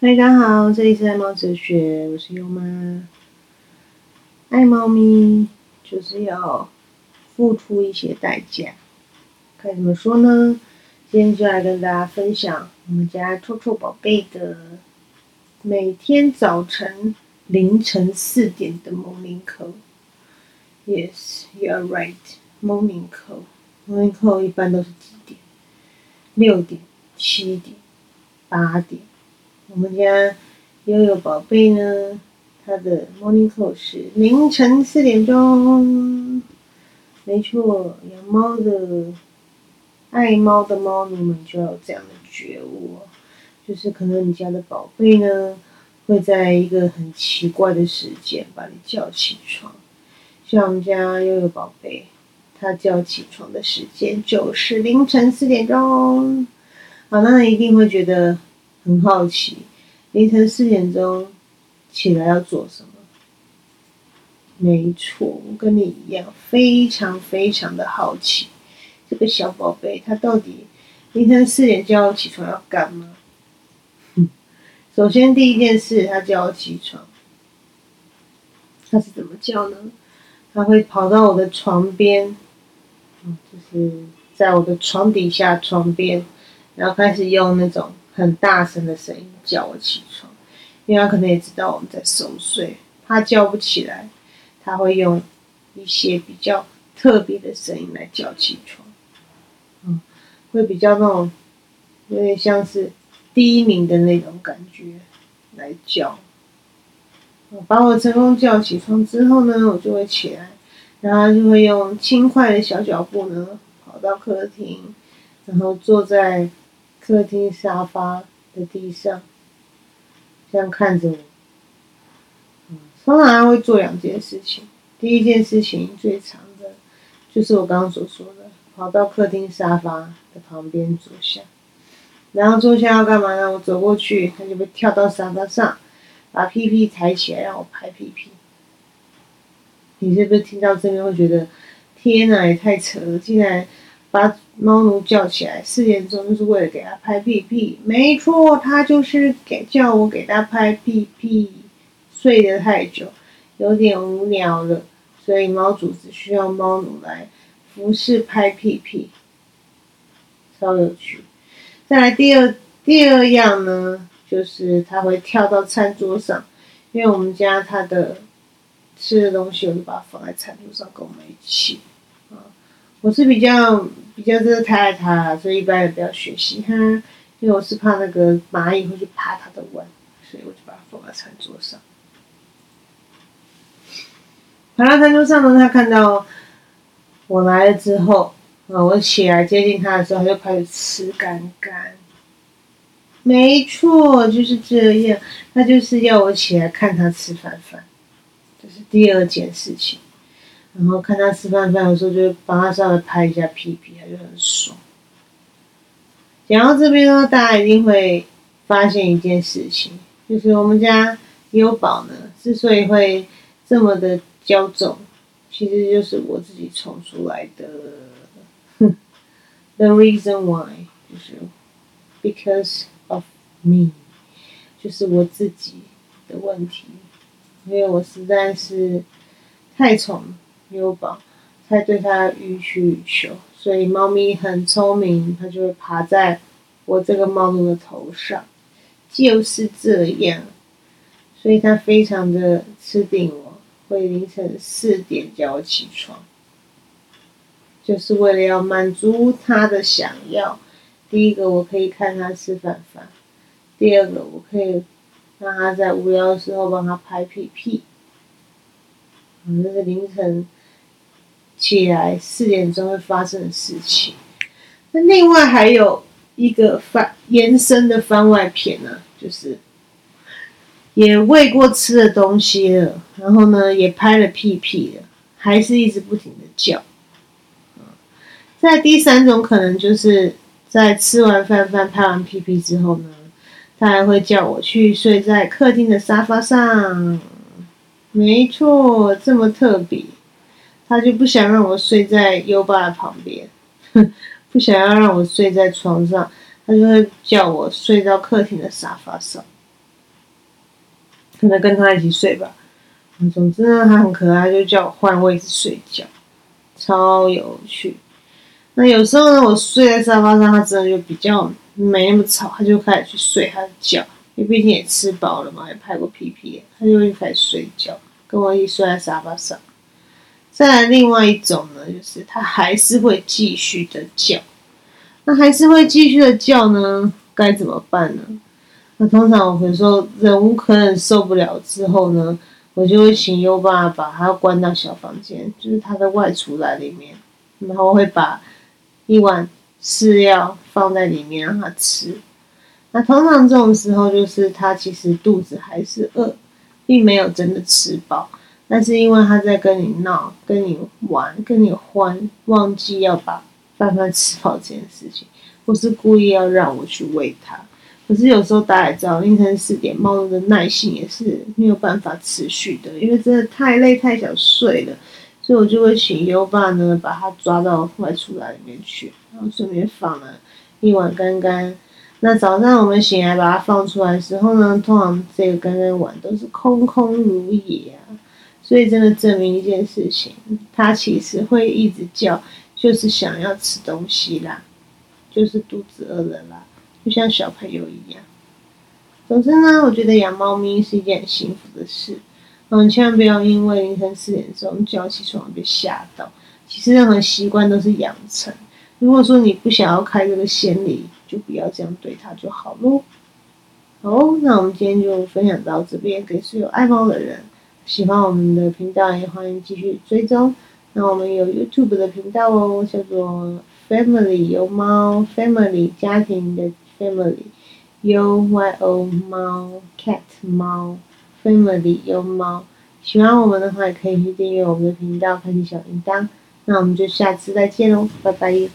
嗨，大家好，这里是爱猫哲学，我是优妈。爱猫咪就是要付出一些代价，该怎么说呢？今天就来跟大家分享我们家臭臭宝贝的每天早晨凌晨四点的 morning call。Yes, you are right. Morning call. Morning call 一般都是几点？六点、七点、八点。我们家悠悠宝贝呢，它的 morning call 是凌晨四点钟。没错，养猫的、爱猫的猫奴们就要有这样的觉悟，就是可能你家的宝贝呢，会在一个很奇怪的时间把你叫起床。像我们家悠悠宝贝，他叫起床的时间就是凌晨四点钟。好，那一定会觉得。很好奇，凌晨四点钟起来要做什么？没错，我跟你一样，非常非常的好奇，这个小宝贝他到底凌晨四点叫我起床要干嘛？首先第一件事，他叫我起床，他是怎么叫呢？他会跑到我的床边，就是在我的床底下、床边，然后开始用那种。很大声的声音叫我起床，因为他可能也知道我们在熟睡，怕叫不起来，他会用一些比较特别的声音来叫起床，嗯，会比较那种有点像是低鸣的那种感觉来叫。把我成功叫起床之后呢，我就会起来，然后就会用轻快的小脚步呢跑到客厅，然后坐在。客厅沙发的地上，这样看着我。通常会做两件事情。第一件事情最长的，就是我刚刚所说的，跑到客厅沙发的旁边坐下。然后坐下要干嘛呢？我走过去，他就会跳到沙发上，把屁屁抬起来让我拍屁屁。你是不是听到这边会觉得，天哪，也太扯了，竟然！把猫奴叫起来，四点钟就是为了给他拍屁屁。没错，他就是给叫我给他拍屁屁。睡得太久，有点无聊了，所以猫主子需要猫奴来服侍拍屁屁，超有趣。再来第二第二样呢，就是他会跳到餐桌上，因为我们家他的吃的东西，我就把它放在餐桌上跟我们一起。我是比较比较真的太爱它，所以一般人不要学习它，因为我是怕那个蚂蚁会去爬它的碗，所以我就把它放在餐桌上。爬到餐桌上呢，它看到我来了之后，啊，我起来接近它的时候，它就开始吃干干。没错，就是这样，它就是要我起来看它吃饭饭，这是第二件事情。然后看他吃饭饭的时候，就帮他稍微拍一下屁屁，他就很爽。讲到这边呢，大家一定会发现一件事情，就是我们家优宝呢，之所以会这么的骄纵，其实就是我自己宠出来的。The reason why 就是 because of me，就是我自己的问题，因为我实在是太宠。优宝才对它予取予求，所以猫咪很聪明，它就会爬在我这个猫奴的头上，就是这样。所以它非常的吃定我，会凌晨四点叫我起床，就是为了要满足它的想要。第一个，我可以看它吃饭饭；第二个，我可以让它在无聊的时候帮它拍屁屁。嗯，这是凌晨。起来四点钟会发生的事情。那另外还有一个番延伸的番外篇呢，就是也喂过吃的东西了，然后呢也拍了屁屁了，还是一直不停的叫。在第三种可能就是在吃完饭饭拍完屁屁之后呢，他还会叫我去睡在客厅的沙发上。没错，这么特别。他就不想让我睡在优爸的旁边，不想要让我睡在床上，他就会叫我睡到客厅的沙发上。可能跟他一起睡吧。总之呢，他很可爱，就叫我换位置睡觉，超有趣。那有时候呢，我睡在沙发上，他真的就比较没那么吵，他就开始去睡他的觉。因为毕竟也吃饱了嘛，也拍过屁屁，他就会开始睡觉，跟我一起睡在沙发上。再来另外一种呢，就是它还是会继续的叫。那还是会继续的叫呢？该怎么办呢？那通常我会说忍无可忍受不了之后呢？我就会请优爸把他关到小房间，就是他的外出来里面，然后会把一碗饲料放在里面让他吃。那通常这种时候，就是他其实肚子还是饿，并没有真的吃饱，但是因为他在跟你闹、跟你玩、跟你欢，忘记要把饭饭吃饱这件事情，或是故意要让我去喂他。可是有时候大家也知道，凌晨四点猫的耐性也是没有办法持续的，因为真的太累太想睡了，所以我就会请优爸呢把它抓到外出来里面去，然后顺便放了一碗干干。那早上我们醒来把它放出来的时候呢，通常这个干干碗都是空空如也啊，所以真的证明一件事情，它其实会一直叫，就是想要吃东西啦，就是肚子饿了啦。就像小朋友一样。总之呢，我觉得养猫咪是一件很幸福的事。嗯，千万不要因为凌晨四点钟叫起床被吓到。其实任何习惯都是养成。如果说你不想要开这个先例，就不要这样对它就好喽。好，那我们今天就分享到这边。给所有爱猫的人，喜欢我们的频道也欢迎继续追踪。那我们有 YouTube 的频道哦，叫做 Family 有猫 Family 家庭的。Family U Y O 猫 Cat 猫 Family 有猫，喜欢我们的话也可以去订阅我们的频道，开启小铃铛。那我们就下次再见喽，拜拜。